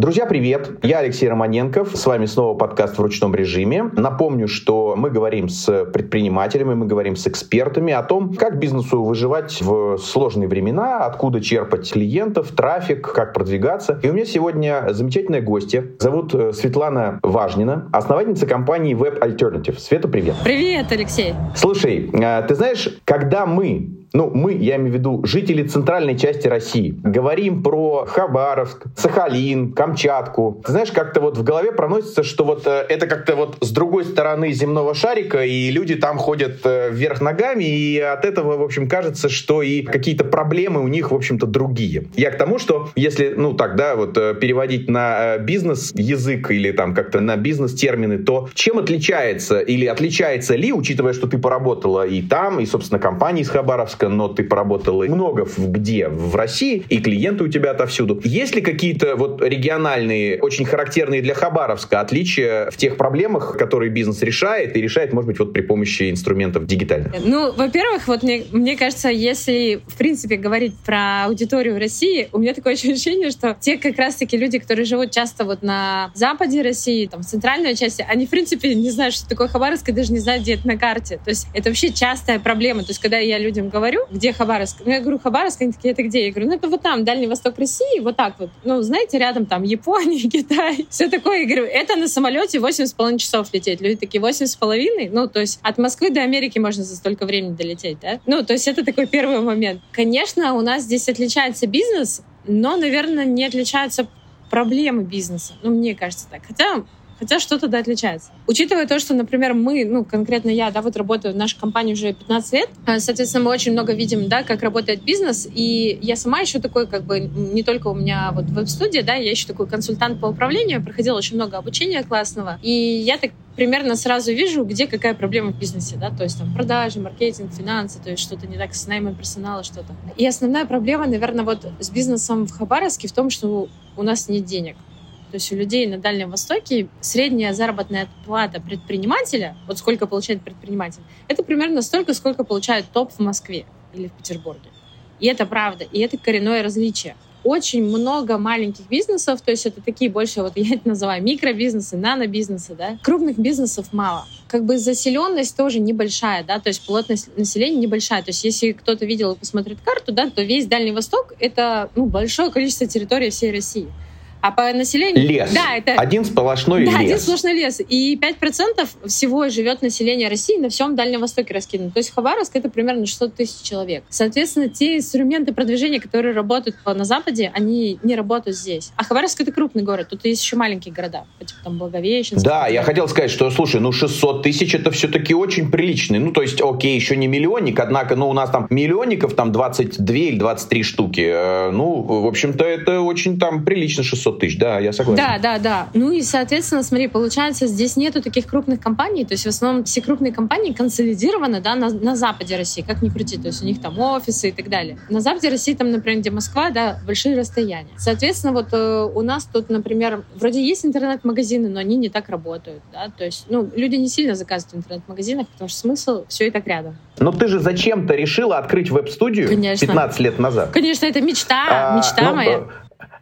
Друзья, привет! Я Алексей Романенков. С вами снова подкаст в ручном режиме. Напомню, что мы говорим с предпринимателями, мы говорим с экспертами о том, как бизнесу выживать в сложные времена, откуда черпать клиентов, трафик, как продвигаться. И у меня сегодня замечательная гостья. Зовут э, Светлана Важнина, основательница компании Web Alternative. Света, привет! Привет, Алексей! Слушай, э, ты знаешь, когда мы ну, мы, я имею в виду жители центральной части России, говорим про Хабаровск, Сахалин, Камчатку. Ты знаешь, как-то вот в голове проносится, что вот э, это как-то вот с другой стороны земного шарика, и люди там ходят э, вверх ногами, и от этого, в общем, кажется, что и какие-то проблемы у них, в общем-то, другие. Я к тому, что если, ну так, да, вот э, переводить на бизнес язык или там как-то на бизнес термины, то чем отличается или отличается ли, учитывая, что ты поработала и там, и, собственно, компании из Хабаровска, но ты поработала много где? В России, и клиенты у тебя отовсюду. Есть ли какие-то вот региональные, очень характерные для Хабаровска отличия в тех проблемах, которые бизнес решает, и решает, может быть, вот при помощи инструментов дигитальных? Ну, во-первых, вот мне, мне кажется, если, в принципе, говорить про аудиторию России, у меня такое ощущение, что те как раз-таки люди, которые живут часто вот на западе России, там, в центральной части, они, в принципе, не знают, что такое Хабаровск, и даже не знают, где это на карте. То есть это вообще частая проблема. То есть когда я людям говорю, где Хабаровск? Ну, я говорю, Хабаровск, они такие, это где? Я говорю, ну, это вот там, Дальний Восток России, вот так вот. Ну, знаете, рядом там Япония, Китай, все такое. Я говорю, это на самолете 8,5 часов лететь. Люди такие, 8,5? Ну, то есть от Москвы до Америки можно за столько времени долететь, да? Ну, то есть это такой первый момент. Конечно, у нас здесь отличается бизнес, но, наверное, не отличаются проблемы бизнеса. Ну, мне кажется так. Хотя хотя что-то да отличается. Учитывая то, что, например, мы, ну, конкретно я, да, вот работаю в нашей компании уже 15 лет, а, соответственно, мы очень много видим, да, как работает бизнес, и я сама еще такой, как бы, не только у меня вот веб-студия, да, я еще такой консультант по управлению, проходила очень много обучения классного, и я так примерно сразу вижу, где какая проблема в бизнесе, да, то есть там продажи, маркетинг, финансы, то есть что-то не так с наймом персонала, что-то. И основная проблема, наверное, вот с бизнесом в Хабаровске в том, что у нас нет денег. То есть у людей на Дальнем Востоке средняя заработная плата предпринимателя, вот сколько получает предприниматель, это примерно столько, сколько получает топ в Москве или в Петербурге. И это правда, и это коренное различие. Очень много маленьких бизнесов, то есть это такие больше, вот я это называю микробизнесы, нанобизнесы, да. Крупных бизнесов мало. Как бы заселенность тоже небольшая, да, то есть плотность населения небольшая. То есть если кто-то видел и посмотрит карту, да, то весь Дальний Восток — это ну, большое количество территории всей России. А по населению... Лес. Да, это... Один сплошной да, лес. один сплошной лес. И 5% всего живет население России на всем Дальнем Востоке раскидано. То есть Хабаровск — это примерно 600 тысяч человек. Соответственно, те инструменты продвижения, которые работают на Западе, они не работают здесь. А Хабаровск — это крупный город. Тут есть еще маленькие города, типа там Благовещенск. Да, я хотел сказать, что, слушай, ну 600 тысяч — это все-таки очень приличный. Ну, то есть, окей, еще не миллионник, однако, ну, у нас там миллионников там 22 или 23 штуки. Э, ну, в общем-то, это очень там прилично 600 тысяч, да, я согласен. Да, да, да. Ну и, соответственно, смотри, получается, здесь нету таких крупных компаний, то есть в основном все крупные компании консолидированы, да, на, на западе России, как ни крути, то есть у них там офисы и так далее. На западе России, там, например, где Москва, да, большие расстояния. Соответственно, вот э, у нас тут, например, вроде есть интернет-магазины, но они не так работают, да, то есть, ну, люди не сильно заказывают в интернет-магазинах, потому что смысл все и так рядом. Но ты же зачем-то решила открыть веб-студию Конечно. 15 лет назад. Конечно, это мечта, а, мечта ну, моя.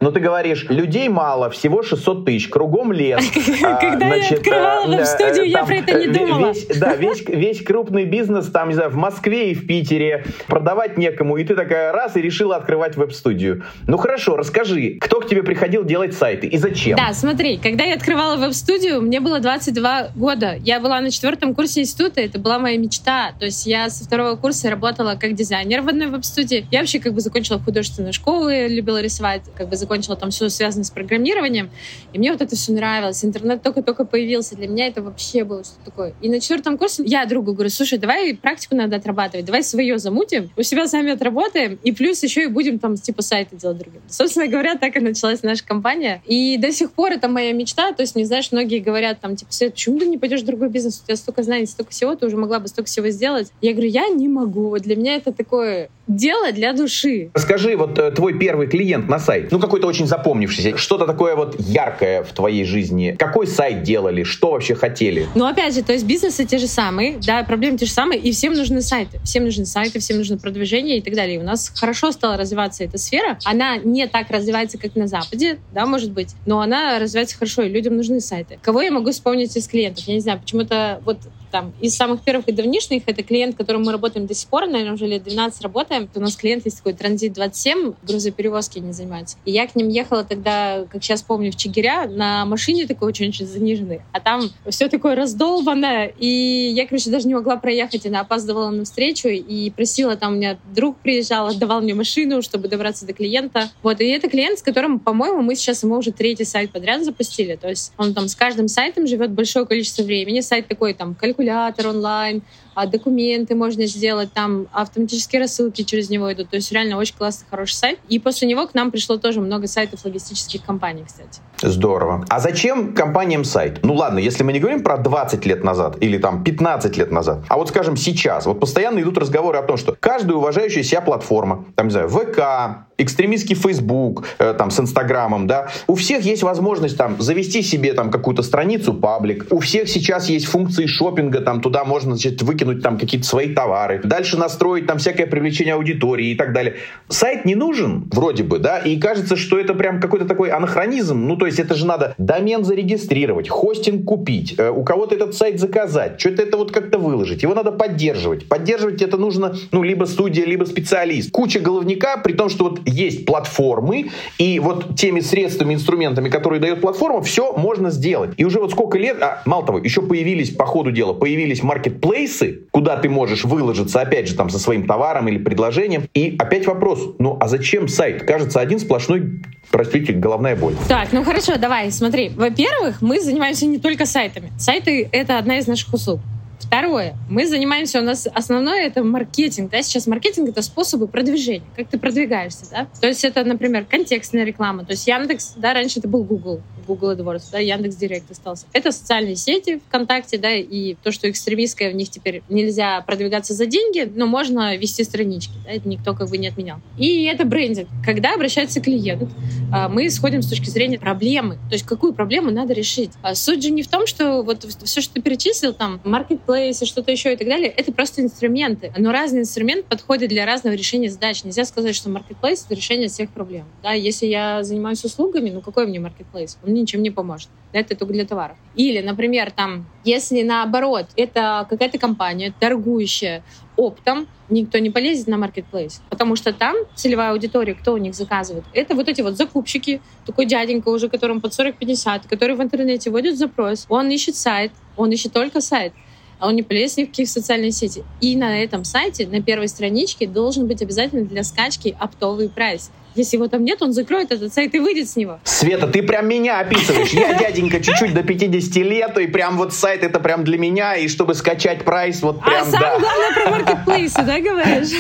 Но ты говоришь, людей мало, всего 600 тысяч, кругом лес. Когда я открывала веб-студию, я про это не думала. Да, весь крупный бизнес там, не знаю, в Москве и в Питере, продавать некому, и ты такая раз и решила открывать веб-студию. Ну хорошо, расскажи, кто к тебе приходил делать сайты и зачем? Да, смотри, когда я открывала веб-студию, мне было 22 года. Я была на четвертом курсе института, это была моя мечта. То есть я со второго курса работала как дизайнер в одной веб-студии. Я вообще как бы закончила художественную школу, любила рисовать, как бы закончила там все связано с программированием, и мне вот это все нравилось. Интернет только-только появился, для меня это вообще было что-то такое. И на четвертом курсе я другу говорю, слушай, давай практику надо отрабатывать, давай свое замутим, у себя сами отработаем, и плюс еще и будем там типа сайты делать другим. Собственно говоря, так и началась наша компания. И до сих пор это моя мечта, то есть, не знаешь, многие говорят там, типа, Свет, почему ты не пойдешь в другой бизнес? У тебя столько знаний, столько всего, ты уже могла бы столько всего сделать. Я говорю, я не могу. Для меня это такое дело для души. Расскажи, вот э, твой первый клиент на сайт, ну какой-то очень запомнившийся, что-то такое вот яркое в твоей жизни. Какой сайт делали, что вообще хотели? Ну опять же, то есть бизнесы те же самые, да, проблемы те же самые, и всем нужны сайты. Всем нужны сайты, всем нужно продвижение и так далее. И у нас хорошо стала развиваться эта сфера. Она не так развивается, как на Западе, да, может быть, но она развивается хорошо, и людям нужны сайты. Кого я могу вспомнить из клиентов? Я не знаю, почему-то вот там из самых первых и давнишних это клиент, которым мы работаем до сих пор, наверное, уже лет 12 работаем. У нас клиент есть такой Транзит 27, грузоперевозки не занимается. И я к ним ехала тогда, как сейчас помню, в Чигиря на машине такой очень-очень заниженной, а там все такое раздолбанное, и я, короче, даже не могла проехать, она опаздывала на встречу и просила, там у меня друг приезжал, отдавал мне машину, чтобы добраться до клиента. Вот, и это клиент, с которым, по-моему, мы сейчас ему уже третий сайт подряд запустили, то есть он там с каждым сайтом живет большое количество времени, сайт такой там калькулятор онлайн, а документы можно сделать, там автоматические рассылки через него идут. То есть реально очень классный, хороший сайт. И после него к нам пришло тоже много сайтов логистических компаний, кстати. Здорово. А зачем компаниям сайт? Ну ладно, если мы не говорим про 20 лет назад или там 15 лет назад, а вот скажем сейчас, вот постоянно идут разговоры о том, что каждая уважающая себя платформа, там, не знаю, ВК, экстремистский Facebook, э, там, с Инстаграмом, да, у всех есть возможность там завести себе там какую-то страницу, паблик, у всех сейчас есть функции шопинга, там, туда можно, значит, выкинуть там какие-то свои товары, дальше настроить там всякое привлечение аудитории и так далее. Сайт не нужен, вроде бы, да, и кажется, что это прям какой-то такой анахронизм, ну, то есть это же надо домен зарегистрировать, хостинг купить, э, у кого-то этот сайт заказать, что-то это вот как-то выложить, его надо поддерживать. Поддерживать это нужно, ну, либо студия, либо специалист. Куча головника, при том, что вот есть платформы, и вот теми средствами, инструментами, которые дает платформа, все можно сделать. И уже вот сколько лет, а, мало того, еще появились, по ходу дела, появились маркетплейсы, куда ты можешь выложиться, опять же, там, со своим товаром или предложением. И опять вопрос, ну, а зачем сайт? Кажется, один сплошной простите, головная боль. Так, ну хорошо, давай, смотри. Во-первых, мы занимаемся не только сайтами. Сайты — это одна из наших услуг. Второе. Мы занимаемся, у нас основное это маркетинг. Да? Сейчас маркетинг — это способы продвижения, как ты продвигаешься. Да? То есть это, например, контекстная реклама. То есть Яндекс, да, раньше это был Google, Google AdWords, да, Яндекс Директ остался. Это социальные сети ВКонтакте, да, и то, что экстремистское, в них теперь нельзя продвигаться за деньги, но можно вести странички, да, это никто как бы не отменял. И это брендинг. Когда обращается клиент, а, мы исходим с точки зрения проблемы, то есть какую проблему надо решить. А суть же не в том, что вот все, что ты перечислил, там, маркетплейсы, что-то еще и так далее, это просто инструменты. Но разный инструмент подходит для разного решения задач. Нельзя сказать, что маркетплейс — это решение всех проблем. Да, если я занимаюсь услугами, ну какой мне маркетплейс? Он ничем не поможет. Это только для товаров. Или, например, там, если наоборот, это какая-то компания, торгующая оптом, никто не полезет на маркетплейс, потому что там целевая аудитория, кто у них заказывает, это вот эти вот закупщики, такой дяденька уже, которому под 40-50, который в интернете вводит запрос, он ищет сайт, он ищет только сайт, а он не полез ни в каких социальные сети. И на этом сайте, на первой страничке, должен быть обязательно для скачки оптовый прайс. Если его там нет, он закроет этот сайт и выйдет с него. Света, ты прям меня описываешь. Я дяденька чуть-чуть до 50 лет, и прям вот сайт это прям для меня, и чтобы скачать прайс, вот прям, а да. главное про маркетплейсы, да, говоришь?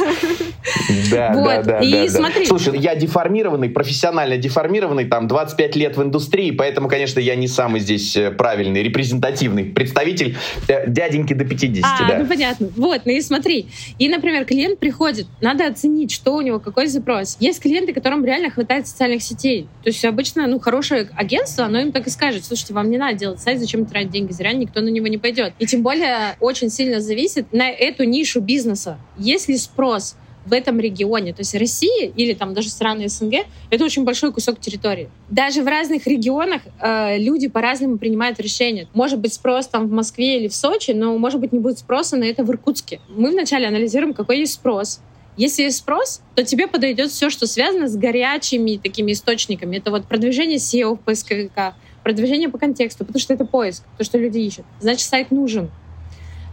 Да, вот. да, да. И да, смотри. Да. Слушай, я деформированный, профессионально деформированный, там 25 лет в индустрии, поэтому, конечно, я не самый здесь э, правильный, репрезентативный представитель э, дяденьки до 50, а, да. ну понятно. Вот, ну и смотри. И, например, клиент приходит, надо оценить, что у него, какой запрос. Есть клиенты, которые которым реально хватает социальных сетей. То есть обычно, ну, хорошее агентство, оно им так и скажет, слушайте, вам не надо делать сайт, зачем тратить деньги, зря никто на него не пойдет. И тем более очень сильно зависит на эту нишу бизнеса. Есть ли спрос в этом регионе. То есть Россия или там даже страны СНГ — это очень большой кусок территории. Даже в разных регионах э, люди по-разному принимают решения. Может быть спрос там в Москве или в Сочи, но может быть не будет спроса на это в Иркутске. Мы вначале анализируем, какой есть спрос, если есть спрос, то тебе подойдет все, что связано с горячими такими источниками. Это вот продвижение SEO в поисковиках, продвижение по контексту, потому что это поиск, то, что люди ищут. Значит, сайт нужен.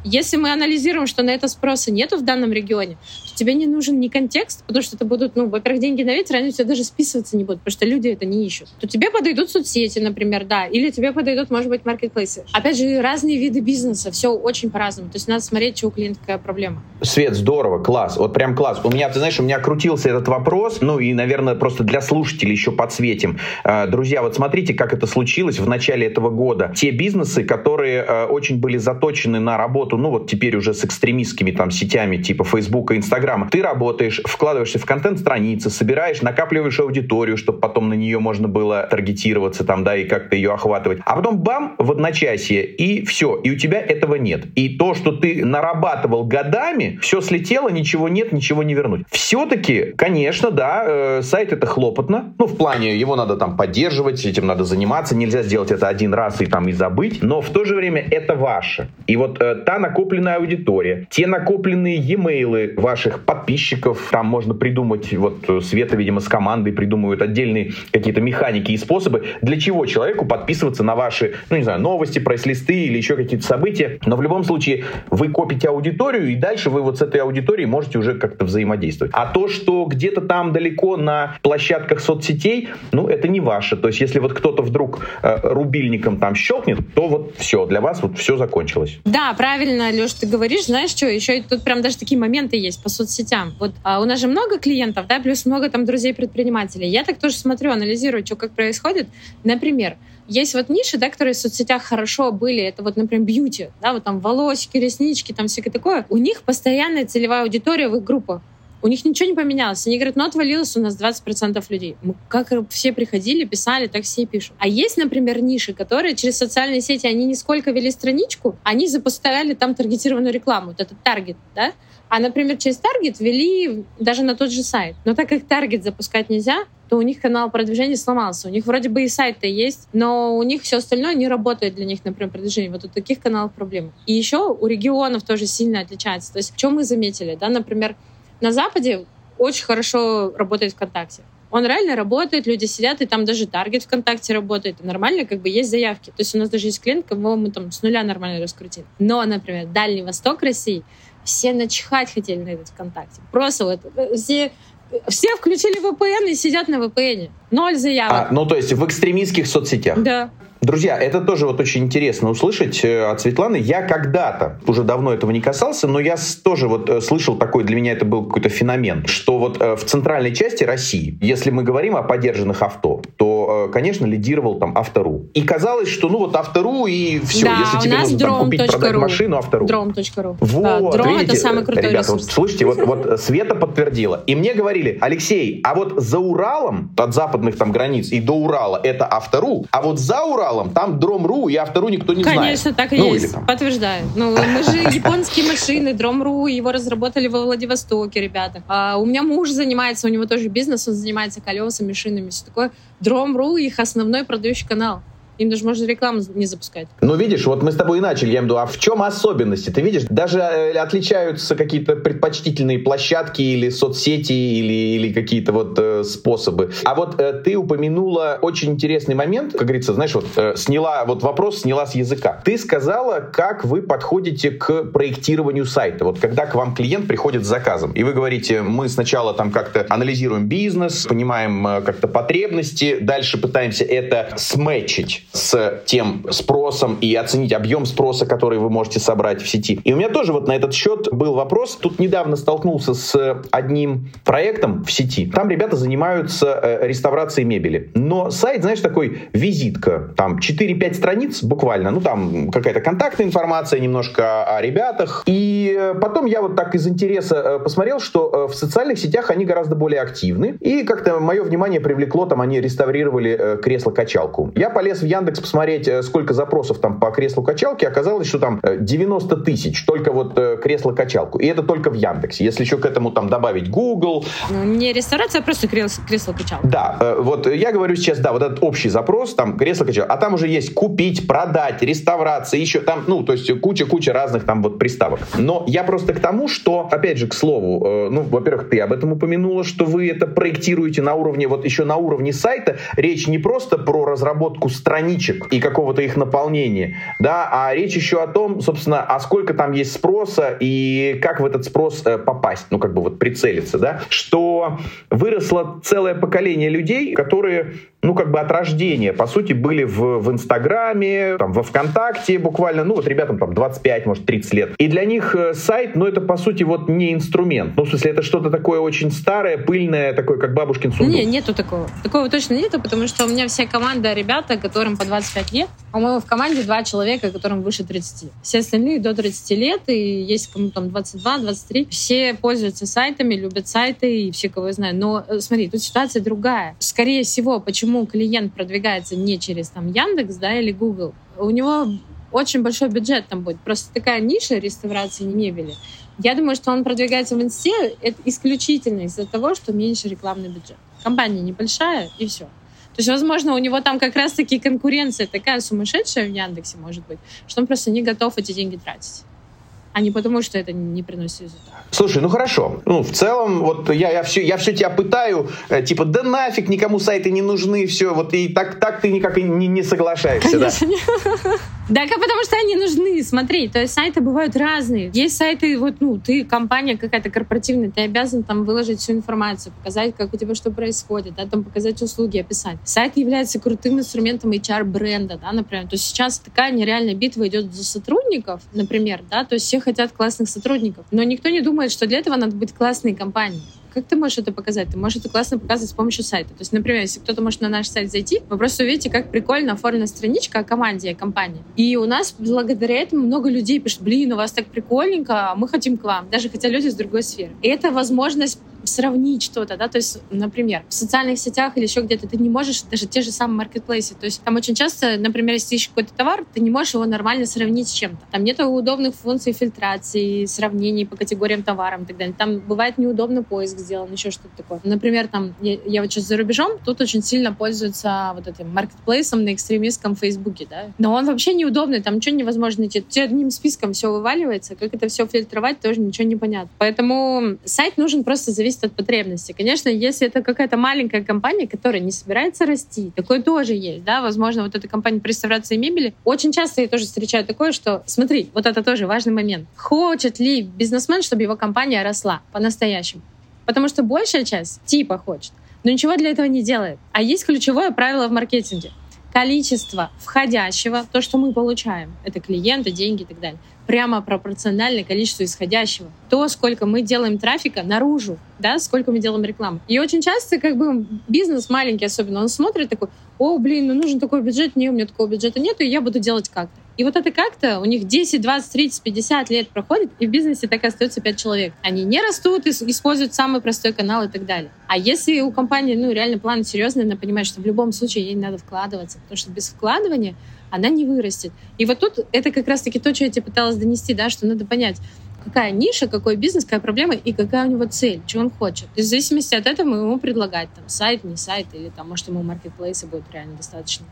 Если мы анализируем, что на это спроса нету в данном регионе, то тебе не нужен ни контекст, потому что это будут, ну, во-первых, деньги на ветер, они у тебя даже списываться не будут, потому что люди это не ищут. То тебе подойдут соцсети, например, да, или тебе подойдут, может быть, маркетплейсы. Опять же, разные виды бизнеса, все очень по-разному. То есть надо смотреть, что у клиента какая проблема. Свет, здорово, класс, вот прям класс. У меня, ты знаешь, у меня крутился этот вопрос, ну и, наверное, просто для слушателей еще подсветим. А, друзья, вот смотрите, как это случилось в начале этого года. Те бизнесы, которые э, очень были заточены на работу работу, ну вот теперь уже с экстремистскими там сетями типа Facebook и Instagram, ты работаешь, вкладываешься в контент страницы, собираешь, накапливаешь аудиторию, чтобы потом на нее можно было таргетироваться там, да, и как-то ее охватывать. А потом бам, в одночасье, и все, и у тебя этого нет. И то, что ты нарабатывал годами, все слетело, ничего нет, ничего не вернуть. Все-таки, конечно, да, э, сайт это хлопотно, ну, в плане его надо там поддерживать, этим надо заниматься, нельзя сделать это один раз и там и забыть, но в то же время это ваше. И вот э, та накопленная аудитория, те накопленные e-mail ваших подписчиков, там можно придумать, вот э, Света, видимо, с командой придумывают отдельные какие-то механики и способы, для чего человеку подписываться на ваши, ну, не знаю, новости, прайс-листы или еще какие-то события. Но в любом случае вы копите аудиторию, и дальше вы вот с этой аудиторией можете уже как-то взаимодействовать. А то, что где-то там далеко на площадках соцсетей, ну, это не ваше. То есть, если вот кто-то вдруг э, рубильником там щелкнет, то вот все, для вас вот все закончилось. Да, правильно, Леш, ты говоришь, знаешь что, еще тут прям даже такие моменты есть по соцсетям. Вот а у нас же много клиентов, да, плюс много там друзей-предпринимателей. Я так тоже смотрю, анализирую, что как происходит. Например, есть вот ниши, да, которые в соцсетях хорошо были, это вот, например, бьюти, да, вот там волосики, реснички, там всякое такое. У них постоянная целевая аудитория в их группах. У них ничего не поменялось. Они говорят, ну отвалилось у нас 20% людей. Мы как все приходили, писали, так все и пишут. А есть, например, ниши, которые через социальные сети, они не сколько вели страничку, они запускали там таргетированную рекламу. Вот этот таргет, да? А, например, через таргет вели даже на тот же сайт. Но так как таргет запускать нельзя, то у них канал продвижения сломался. У них вроде бы и сайт-то есть, но у них все остальное не работает для них, например, продвижение. Вот у таких каналов проблемы. И еще у регионов тоже сильно отличается. То есть, что мы заметили, да, например, на Западе очень хорошо работает ВКонтакте. Он реально работает, люди сидят, и там даже таргет ВКонтакте работает. Нормально как бы есть заявки. То есть у нас даже есть клиент, кого мы там с нуля нормально раскрутили. Но, например, Дальний Восток России, все начихать хотели на этот ВКонтакте. Просто вот э, все все включили VPN и сидят на VPN. Ноль заявок. А, ну, то есть в экстремистских соцсетях. Да. Друзья, это тоже вот очень интересно услышать э, от Светланы. Я когда-то, уже давно этого не касался, но я тоже вот э, слышал такой, для меня это был какой-то феномен, что вот э, в центральной части России, если мы говорим о поддержанных авто, то, конечно, лидировал там Автору. И казалось, что ну вот Автору и все, да, если тебе нужно там, купить, продать машину, Автору. Дром.ру. Вот, да, дром видите, это самый крутой ребята, ресурс. Вот, слышите, вот, вот Света подтвердила. И мне говорили, Алексей, а вот за Уралом, от западных там границ и до Урала это Автору, а вот за Уралом там Дром.ру Дром.ру и автору никто не Конечно, знает. Конечно, так и ну, есть. Там... Подтверждаю. Ну, мы же японские машины, Дром.ру, его разработали во Владивостоке, ребята. А у меня муж занимается, у него тоже бизнес, он занимается колесами, шинами, все такое. Дром.ру их основной продающий канал. Им даже можно рекламу не запускать. Ну, видишь, вот мы с тобой и начали, я имею в виду, а в чем особенности? Ты видишь, даже э, отличаются какие-то предпочтительные площадки или соцсети, или, или какие-то вот э, способы. А вот э, ты упомянула очень интересный момент, как говорится, знаешь, вот э, сняла, вот вопрос сняла с языка. Ты сказала, как вы подходите к проектированию сайта. Вот когда к вам клиент приходит с заказом, и вы говорите, мы сначала там как-то анализируем бизнес, понимаем э, как-то потребности, дальше пытаемся это сметчить с тем спросом и оценить объем спроса, который вы можете собрать в сети. И у меня тоже вот на этот счет был вопрос. Тут недавно столкнулся с одним проектом в сети. Там ребята занимаются э, реставрацией мебели. Но сайт, знаешь, такой визитка. Там 4-5 страниц буквально. Ну, там какая-то контактная информация немножко о ребятах. И э, потом я вот так из интереса э, посмотрел, что в социальных сетях они гораздо более активны. И как-то мое внимание привлекло, там они реставрировали кресло-качалку. Я полез в Яндекс посмотреть, э, сколько запросов там по креслу-качалке, оказалось, что там 90 э, тысяч только вот э, кресло-качалку. И это только в Яндексе. Если еще к этому там добавить Google. Ну, не ресторация, а просто кресло-качалка. Да, вот я говорю сейчас, да, вот этот общий запрос, там кресло-качалка. А там уже есть купить, продать, реставрация, еще там, ну, то есть куча-куча разных там вот приставок. Но я просто к тому, что, опять же, к слову, ну, во-первых, ты об этом упомянула, что вы это проектируете на уровне, вот еще на уровне сайта. Речь не просто про разработку страниц, страничек и какого-то их наполнения, да, а речь еще о том, собственно, а сколько там есть спроса и как в этот спрос э, попасть, ну, как бы вот прицелиться, да, что выросло целое поколение людей, которые ну, как бы от рождения, по сути, были в, в Инстаграме, там, во ВКонтакте буквально, ну, вот ребятам там 25, может, 30 лет. И для них э, сайт, ну, это, по сути, вот не инструмент. Ну, в смысле, это что-то такое очень старое, пыльное, такое, как бабушкин сундук. Не, нету такого. Такого точно нету, потому что у меня вся команда ребята, которым по 25 лет. По-моему, в команде два человека, которым выше 30. Все остальные до 30 лет, и есть кому там 22, 23. Все пользуются сайтами, любят сайты, и все, кого я знаю. Но э, смотри, тут ситуация другая. Скорее всего, почему клиент продвигается не через там Яндекс, да, или Google, у него очень большой бюджет там будет. Просто такая ниша реставрации мебели. Я думаю, что он продвигается в инсте это исключительно из-за того, что меньше рекламный бюджет. Компания небольшая, и все. То есть, возможно, у него там как раз-таки конкуренция такая сумасшедшая в Яндексе, может быть, что он просто не готов эти деньги тратить а не потому, что это не приносит результат. Слушай, ну хорошо. Ну, в целом, вот я, я, все, я все тебя пытаю, э, типа, да нафиг, никому сайты не нужны, все, вот и так, так ты никак и не, не соглашаешься, Конечно. да? Да, потому что они нужны, смотри, то есть сайты бывают разные. Есть сайты, вот, ну, ты компания какая-то корпоративная, ты обязан там выложить всю информацию, показать, как у тебя что происходит, да, там показать услуги, описать. Сайт является крутым инструментом HR-бренда, да, например. То есть сейчас такая нереальная битва идет за сотрудников, например, да, то есть все хотят классных сотрудников, но никто не думает, что для этого надо быть классной компанией. Как ты можешь это показать? Ты можешь это классно показывать с помощью сайта. То есть, например, если кто-то может на наш сайт зайти, вы просто увидите, как прикольно оформлена страничка о команде, о компании. И у нас благодаря этому много людей пишут, блин, у вас так прикольненько, мы хотим к вам, даже хотя люди с другой сферы. И это возможность сравнить что-то, да, то есть, например, в социальных сетях или еще где-то ты не можешь даже те же самые маркетплейсы, то есть там очень часто, например, если ищешь какой-то товар, ты не можешь его нормально сравнить с чем-то. Там нет удобных функций фильтрации, сравнений по категориям товаров и так далее. Там бывает неудобно поиск сделан, еще что-то такое. Например, там, я, я вот сейчас за рубежом, тут очень сильно пользуются вот этим маркетплейсом на экстремистском Фейсбуке, да, но он вообще неудобный, там ничего невозможно найти. Тебе одним списком все вываливается, как это все фильтровать, тоже ничего не понятно. Поэтому сайт нужен просто зависеть зависит от потребности. Конечно, если это какая-то маленькая компания, которая не собирается расти, такое тоже есть, да, возможно, вот эта компания по реставрации мебели. Очень часто я тоже встречаю такое, что, смотри, вот это тоже важный момент. Хочет ли бизнесмен, чтобы его компания росла по-настоящему? Потому что большая часть типа хочет, но ничего для этого не делает. А есть ключевое правило в маркетинге. Количество входящего, то, что мы получаем, это клиенты, деньги и так далее, прямо пропорционально количеству исходящего. То, сколько мы делаем трафика наружу, да, сколько мы делаем рекламы. И очень часто как бы бизнес маленький особенно, он смотрит такой, о, блин, ну нужен такой бюджет, не, у меня такого бюджета нету, и я буду делать как-то. И вот это как-то у них 10, 20, 30, 50 лет проходит, и в бизнесе так и остается 5 человек. Они не растут, используют самый простой канал и так далее. А если у компании, ну, реально план серьезный, она понимает, что в любом случае ей надо вкладываться, потому что без вкладывания она не вырастет. И вот тут это как раз-таки то, что я тебе пыталась донести, да, что надо понять, какая ниша, какой бизнес, какая проблема и какая у него цель, что он хочет. И в зависимости от этого мы ему предлагать там сайт, не сайт, или там, может, ему маркетплейса будет реально достаточно.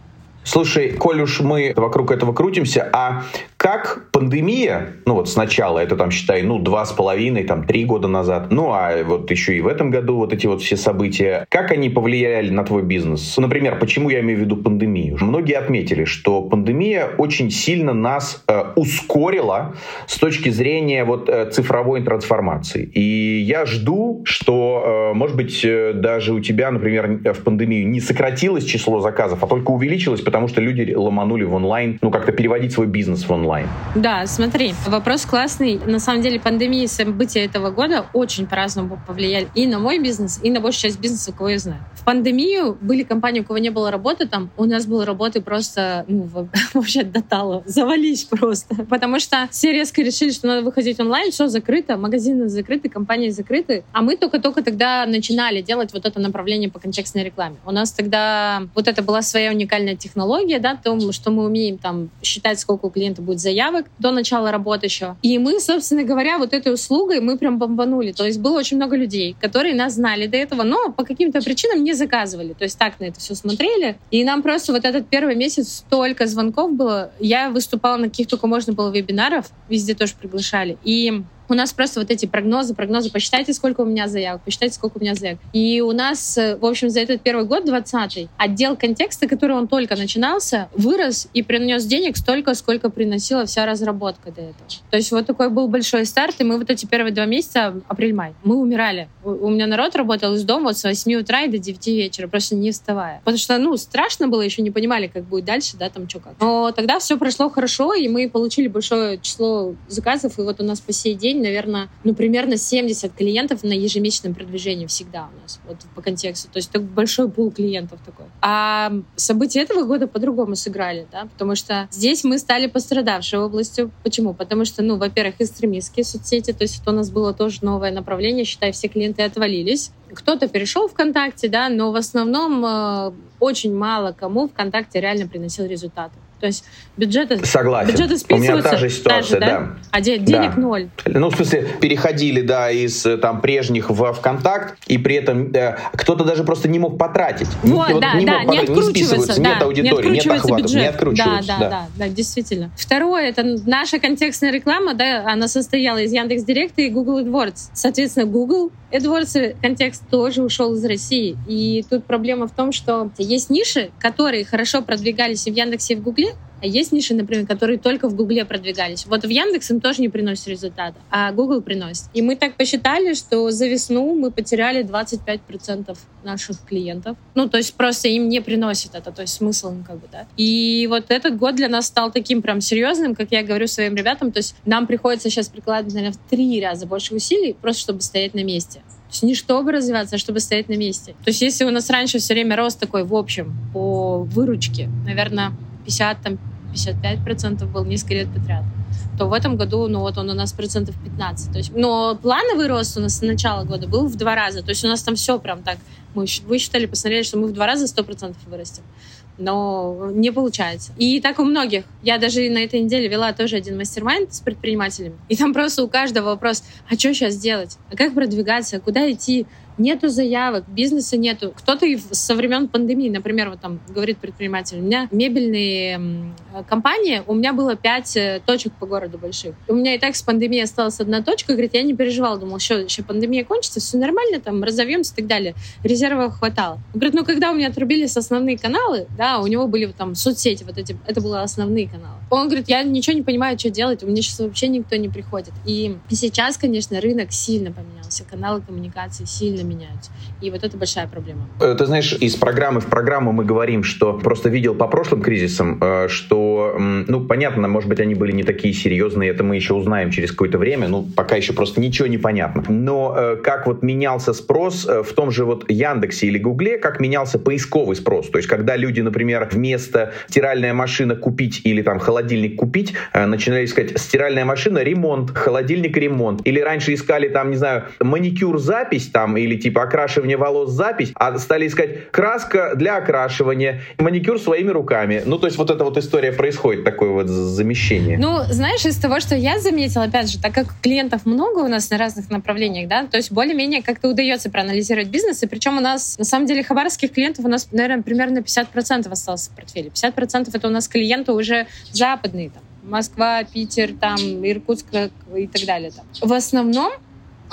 Слушай, коль уж мы вокруг этого крутимся, а как пандемия, ну вот сначала, это там, считай, ну, два с половиной, там, три года назад, ну, а вот еще и в этом году вот эти вот все события, как они повлияли на твой бизнес? Например, почему я имею в виду пандемию? Многие отметили, что пандемия очень сильно нас э, ускорила с точки зрения вот э, цифровой трансформации. И я жду, что, э, может быть, э, даже у тебя, например, в пандемию не сократилось число заказов, а только увеличилось, потому что люди ломанули в онлайн, ну, как-то переводить свой бизнес в онлайн. Да, смотри, вопрос классный. На самом деле пандемия и события этого года очень по-разному повлияли и на мой бизнес, и на большую часть бизнеса, кого я знаю. В пандемию были компании, у кого не было работы там, у нас было работы просто, ну, вообще до тала, завались просто. Потому что все резко решили, что надо выходить онлайн, все закрыто, магазины закрыты, компании закрыты. А мы только-только тогда начинали делать вот это направление по контекстной рекламе. У нас тогда вот это была своя уникальная технология, технология, да, то, что мы умеем там считать, сколько у клиента будет заявок до начала работы еще. И мы, собственно говоря, вот этой услугой мы прям бомбанули. То есть было очень много людей, которые нас знали до этого, но по каким-то причинам не заказывали. То есть так на это все смотрели. И нам просто вот этот первый месяц столько звонков было. Я выступала на каких только можно было вебинаров, везде тоже приглашали. И У нас просто вот эти прогнозы, прогнозы, посчитайте, сколько у меня заявок, посчитайте, сколько у меня заявок. И у нас, э, в общем, за этот первый год, 20 отдел контекста, который он только начинался, вырос и принес денег столько, сколько приносила вся разработка до этого. То есть вот такой был большой старт, и мы вот эти первые два месяца, апрель-май, мы умирали. У меня народ работал из дома вот с 8 утра и до 9 вечера, просто не вставая. Потому что, ну, страшно было, еще не понимали, как будет дальше, да, там что как. Но тогда все прошло хорошо, и мы получили большое число заказов, и вот у нас по сей день, наверное, ну, примерно 70 клиентов на ежемесячном продвижении всегда у нас, вот по контексту. То есть это большой пул клиентов такой. А события этого года по-другому сыграли, да, потому что здесь мы стали пострадавшей областью. Почему? Потому что, ну, во-первых, экстремистские соцсети, то есть это у нас было тоже новое направление, считай, все клиенты отвалились. Кто-то перешел ВКонтакте, да, но в основном э, очень мало кому ВКонтакте реально приносил результаты. То есть бюджеты, Согласен. бюджеты списываются. У меня та же ситуация, даже, да? да. А де- денег да. ноль. Ну, в смысле, переходили, да, из э, там прежних в ВКонтакт, и при этом э, кто-то даже просто не мог потратить. Вот, не, да, не да, мог не потратить, не да, нет аудитории, не нет охватов, бюджет. не откручиваются. Да, Да, да, да, да, действительно. Второе, это наша контекстная реклама, да, она состояла из Яндекс Директа и Google AdWords. Соответственно, Google AdWords контекст тоже ушел из России. И тут проблема в том, что есть ниши, которые хорошо продвигались и в Яндексе, и в Гугле, а есть ниши, например, которые только в Гугле продвигались. Вот в Яндекс им тоже не приносит результата, а Google приносит. И мы так посчитали, что за весну мы потеряли 25% наших клиентов. Ну, то есть просто им не приносит это, то есть смысл им как бы, да. И вот этот год для нас стал таким прям серьезным, как я говорю своим ребятам, то есть нам приходится сейчас прикладывать, наверное, в три раза больше усилий, просто чтобы стоять на месте. То есть не чтобы развиваться, а чтобы стоять на месте. То есть если у нас раньше все время рост такой в общем по выручке, наверное, 50 там 55% был несколько лет подряд то в этом году, ну вот он у нас процентов 15. То есть, но плановый рост у нас с начала года был в два раза. То есть у нас там все прям так. Мы высчитали, посмотрели, что мы в два раза 100% вырастем. Но не получается. И так у многих. Я даже на этой неделе вела тоже один мастер с предпринимателями. И там просто у каждого вопрос, а что сейчас делать? А как продвигаться? Куда идти? Нету заявок, бизнеса нету. Кто-то со времен пандемии, например, вот там говорит предприниматель, у меня мебельные компании, у меня было пять э, точек по городу больших. У меня и так с пандемией осталась одна точка, говорит, я не переживал, думал, что еще пандемия кончится, все нормально, там разовьемся и так далее. Резервов хватало. Он говорит, ну когда у меня отрубились основные каналы, да, у него были там соцсети, вот эти, это были основные каналы. Он говорит, я ничего не понимаю, что делать, у меня сейчас вообще никто не приходит. И сейчас, конечно, рынок сильно поменялся, каналы коммуникации сильно сильно меняются. И вот это большая проблема. Э, ты знаешь, из программы в программу мы говорим, что просто видел по прошлым кризисам, э, что, ну, понятно, может быть, они были не такие серьезные, это мы еще узнаем через какое-то время, ну, пока еще просто ничего не понятно. Но э, как вот менялся спрос в том же вот Яндексе или Гугле, как менялся поисковый спрос. То есть, когда люди, например, вместо стиральная машина купить или там холодильник купить, начинали искать стиральная машина, ремонт, холодильник, ремонт. Или раньше искали там, не знаю, маникюр, запись там, или или типа окрашивание волос запись, а стали искать краска для окрашивания, маникюр своими руками. Ну, то есть вот эта вот история происходит, такое вот замещение. Ну, знаешь, из того, что я заметила, опять же, так как клиентов много у нас на разных направлениях, да, то есть более-менее как-то удается проанализировать бизнес, и причем у нас, на самом деле, хабаровских клиентов у нас, наверное, примерно 50% осталось в портфеле. 50% это у нас клиенты уже западные, там, Москва, Питер, там, Иркутск и так далее. Там. В основном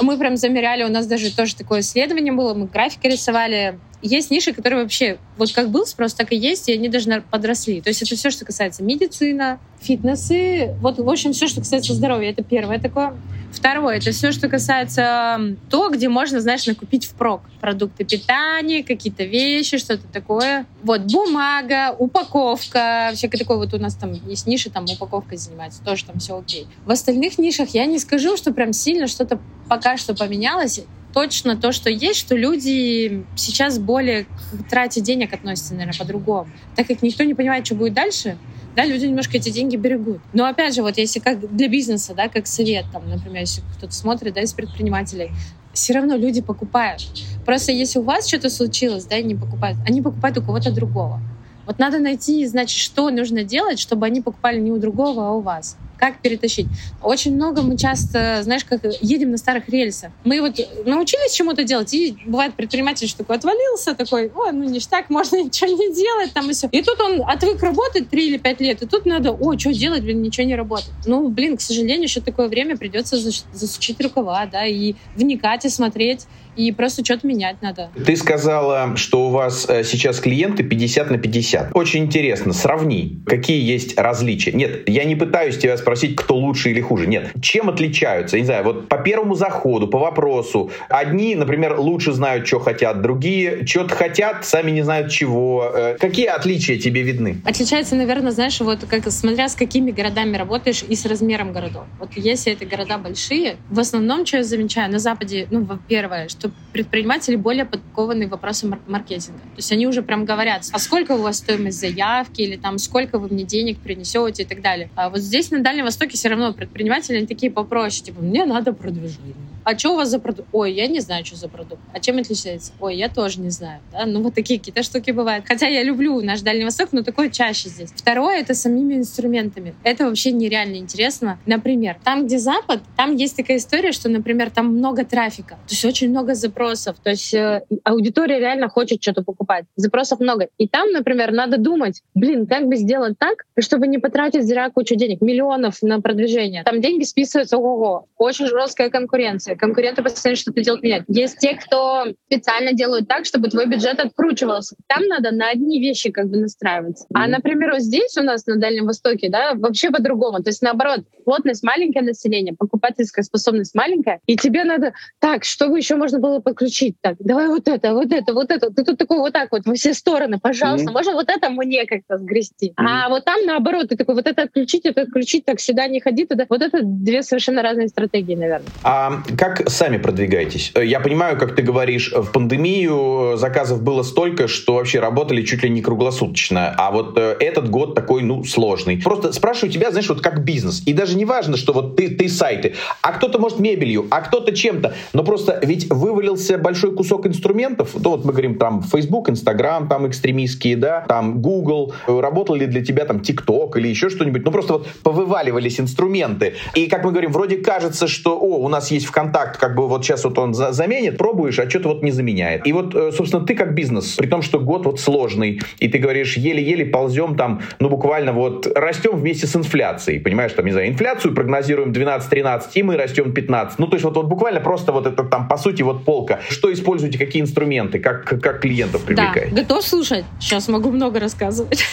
мы прям замеряли, у нас даже тоже такое исследование было, мы графики рисовали. Есть ниши, которые вообще, вот как был спрос, так и есть, и они даже подросли. То есть это все, что касается медицина, фитнесы, вот, в общем, все, что касается здоровья, это первое такое. Второе, это все, что касается то, где можно, знаешь, накупить впрок. Продукты питания, какие-то вещи, что-то такое. Вот, бумага, упаковка, всякое такое. Вот у нас там есть ниши, там упаковкой занимается, тоже там все окей. В остальных нишах я не скажу, что прям сильно что-то пока что поменялось точно то, что есть, что люди сейчас более к трате денег относятся, наверное, по-другому. Так как никто не понимает, что будет дальше, да, люди немножко эти деньги берегут. Но опять же, вот если как для бизнеса, да, как совет, там, например, если кто-то смотрит, да, из предпринимателей, все равно люди покупают. Просто если у вас что-то случилось, да, и не покупают, они покупают у кого-то другого. Вот надо найти, значит, что нужно делать, чтобы они покупали не у другого, а у вас. Как перетащить. Очень много мы часто, знаешь, как едем на старых рельсах. Мы вот научились чему-то делать, и бывает предприниматель, что такой отвалился, такой, ой, ну ништяк, можно ничего не делать, там и все. И тут он отвык работать 3 или 5 лет, и тут надо, ой, что делать, блин, ничего не работает. Ну, блин, к сожалению, еще такое время придется засучить рукава, да, и вникать, и смотреть, и просто что-то менять надо. Ты сказала, что у вас э, сейчас клиенты 50 на 50. Очень интересно, сравни, какие есть различия. Нет, я не пытаюсь тебя спросить, кто лучше или хуже. Нет, чем отличаются? Не знаю, вот по первому заходу, по вопросу. Одни, например, лучше знают, что хотят, другие что-то хотят, сами не знают чего. Э, какие отличия тебе видны? Отличается, наверное, знаешь, вот как смотря с какими городами работаешь и с размером городов. Вот если это города большие, в основном, что я замечаю, на Западе, ну, первое, что предприниматели более подкованы вопросом маркетинга. То есть они уже прям говорят, а сколько у вас стоимость заявки, или там сколько вы мне денег принесете и так далее. А вот здесь на Дальнем Востоке все равно предприниматели они такие попроще, типа, мне надо продвижение а что у вас за продукт? Ой, я не знаю, что за продукт. А чем отличается? Ой, я тоже не знаю. Да? Ну, вот такие какие-то штуки бывают. Хотя я люблю наш Дальний Восток, но такое чаще здесь. Второе — это самими инструментами. Это вообще нереально интересно. Например, там, где Запад, там есть такая история, что, например, там много трафика. То есть очень много запросов. То есть э, аудитория реально хочет что-то покупать. Запросов много. И там, например, надо думать, блин, как бы сделать так, чтобы не потратить зря кучу денег, миллионов на продвижение. Там деньги списываются, ого-го. Очень жесткая конкуренция конкуренты постоянно что-то делают менять. Есть те, кто специально делают так, чтобы твой бюджет откручивался. Там надо на одни вещи как бы настраиваться. А, например, вот здесь у нас на Дальнем Востоке, да, вообще по-другому. То есть наоборот, плотность маленькое население, покупательская способность маленькая, и тебе надо, так, чтобы еще можно было подключить? Так, давай вот это, вот это, вот это. Ты тут такой вот так вот во все стороны, пожалуйста, mm-hmm. можно вот это мне как-то сгрести. Mm-hmm. А вот там наоборот, ты такой, вот это отключить, это отключить, так сюда не ходи, туда. Вот это две совершенно разные стратегии, наверное. А как сами продвигаетесь? Э, я понимаю, как ты говоришь, в пандемию заказов было столько, что вообще работали чуть ли не круглосуточно. А вот э, этот год такой, ну, сложный. Просто спрашиваю тебя, знаешь, вот как бизнес. И даже не важно, что вот ты, ты сайты, а кто-то, может, мебелью, а кто-то чем-то. Но просто ведь вывалился большой кусок инструментов. Ну, вот мы говорим там Facebook, Instagram, там экстремистские, да, там Google. Работал ли для тебя там TikTok или еще что-нибудь? Ну, просто вот повываливались инструменты. И, как мы говорим, вроде кажется, что, о, у нас есть ВКонтакте, контакт, как бы вот сейчас вот он за заменит, пробуешь, а что-то вот не заменяет. И вот, э, собственно, ты как бизнес, при том, что год вот сложный, и ты говоришь, еле-еле ползем там, ну, буквально вот растем вместе с инфляцией, понимаешь, там, не знаю, инфляцию прогнозируем 12-13, и мы растем 15. Ну, то есть вот, вот буквально просто вот это там, по сути, вот полка. Что используете, какие инструменты, как, как клиентов привлекаете? Да, готов слушать? Сейчас могу много рассказывать.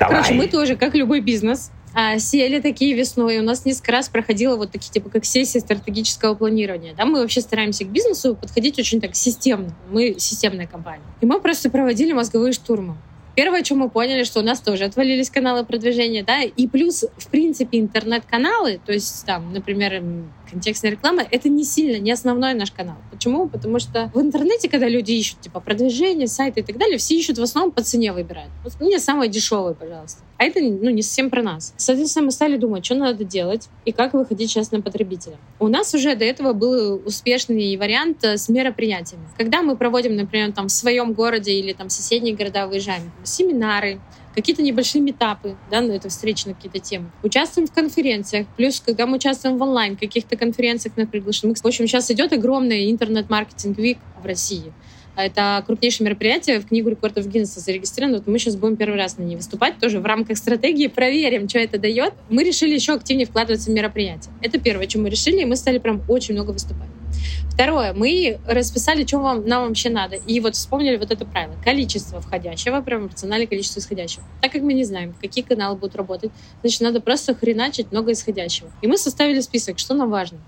Давай. Короче, мы тоже, как любой бизнес, а, сели такие весной. У нас несколько раз проходило вот такие, типа, как сессии стратегического планирования. Да, мы вообще стараемся к бизнесу подходить очень так системно. Мы системная компания. И мы просто проводили мозговые штурмы. Первое, что мы поняли, что у нас тоже отвалились каналы продвижения, да, и плюс, в принципе, интернет-каналы, то есть там, например, контекстная реклама — это не сильно, не основной наш канал. Почему? Потому что в интернете, когда люди ищут, типа, продвижение, сайты и так далее, все ищут в основном по цене выбирают. Вот мне самое дешевое, пожалуйста. А это ну, не совсем про нас. Соответственно, мы стали думать, что надо делать и как выходить сейчас на потребителя. У нас уже до этого был успешный вариант э, с мероприятиями. Когда мы проводим, например, там в своем городе или там в соседние города выезжаем, семинары, какие-то небольшие метапы, да, на это встречи на какие-то темы. Участвуем в конференциях. Плюс, когда мы участвуем в онлайн каких-то конференциях на приглашенных. В общем, сейчас идет огромный интернет-маркетинг вик в России. Это крупнейшее мероприятие, в книгу рекордов Гиннесса зарегистрировано. Вот мы сейчас будем первый раз на ней выступать, тоже в рамках стратегии, проверим, что это дает. Мы решили еще активнее вкладываться в мероприятие. Это первое, что мы решили, и мы стали прям очень много выступать. Второе, мы расписали, что вам, нам вообще надо. И вот вспомнили вот это правило. Количество входящего пропорционально количеству исходящего. Так как мы не знаем, какие каналы будут работать, значит, надо просто хреначить много исходящего. И мы составили список, что нам важно.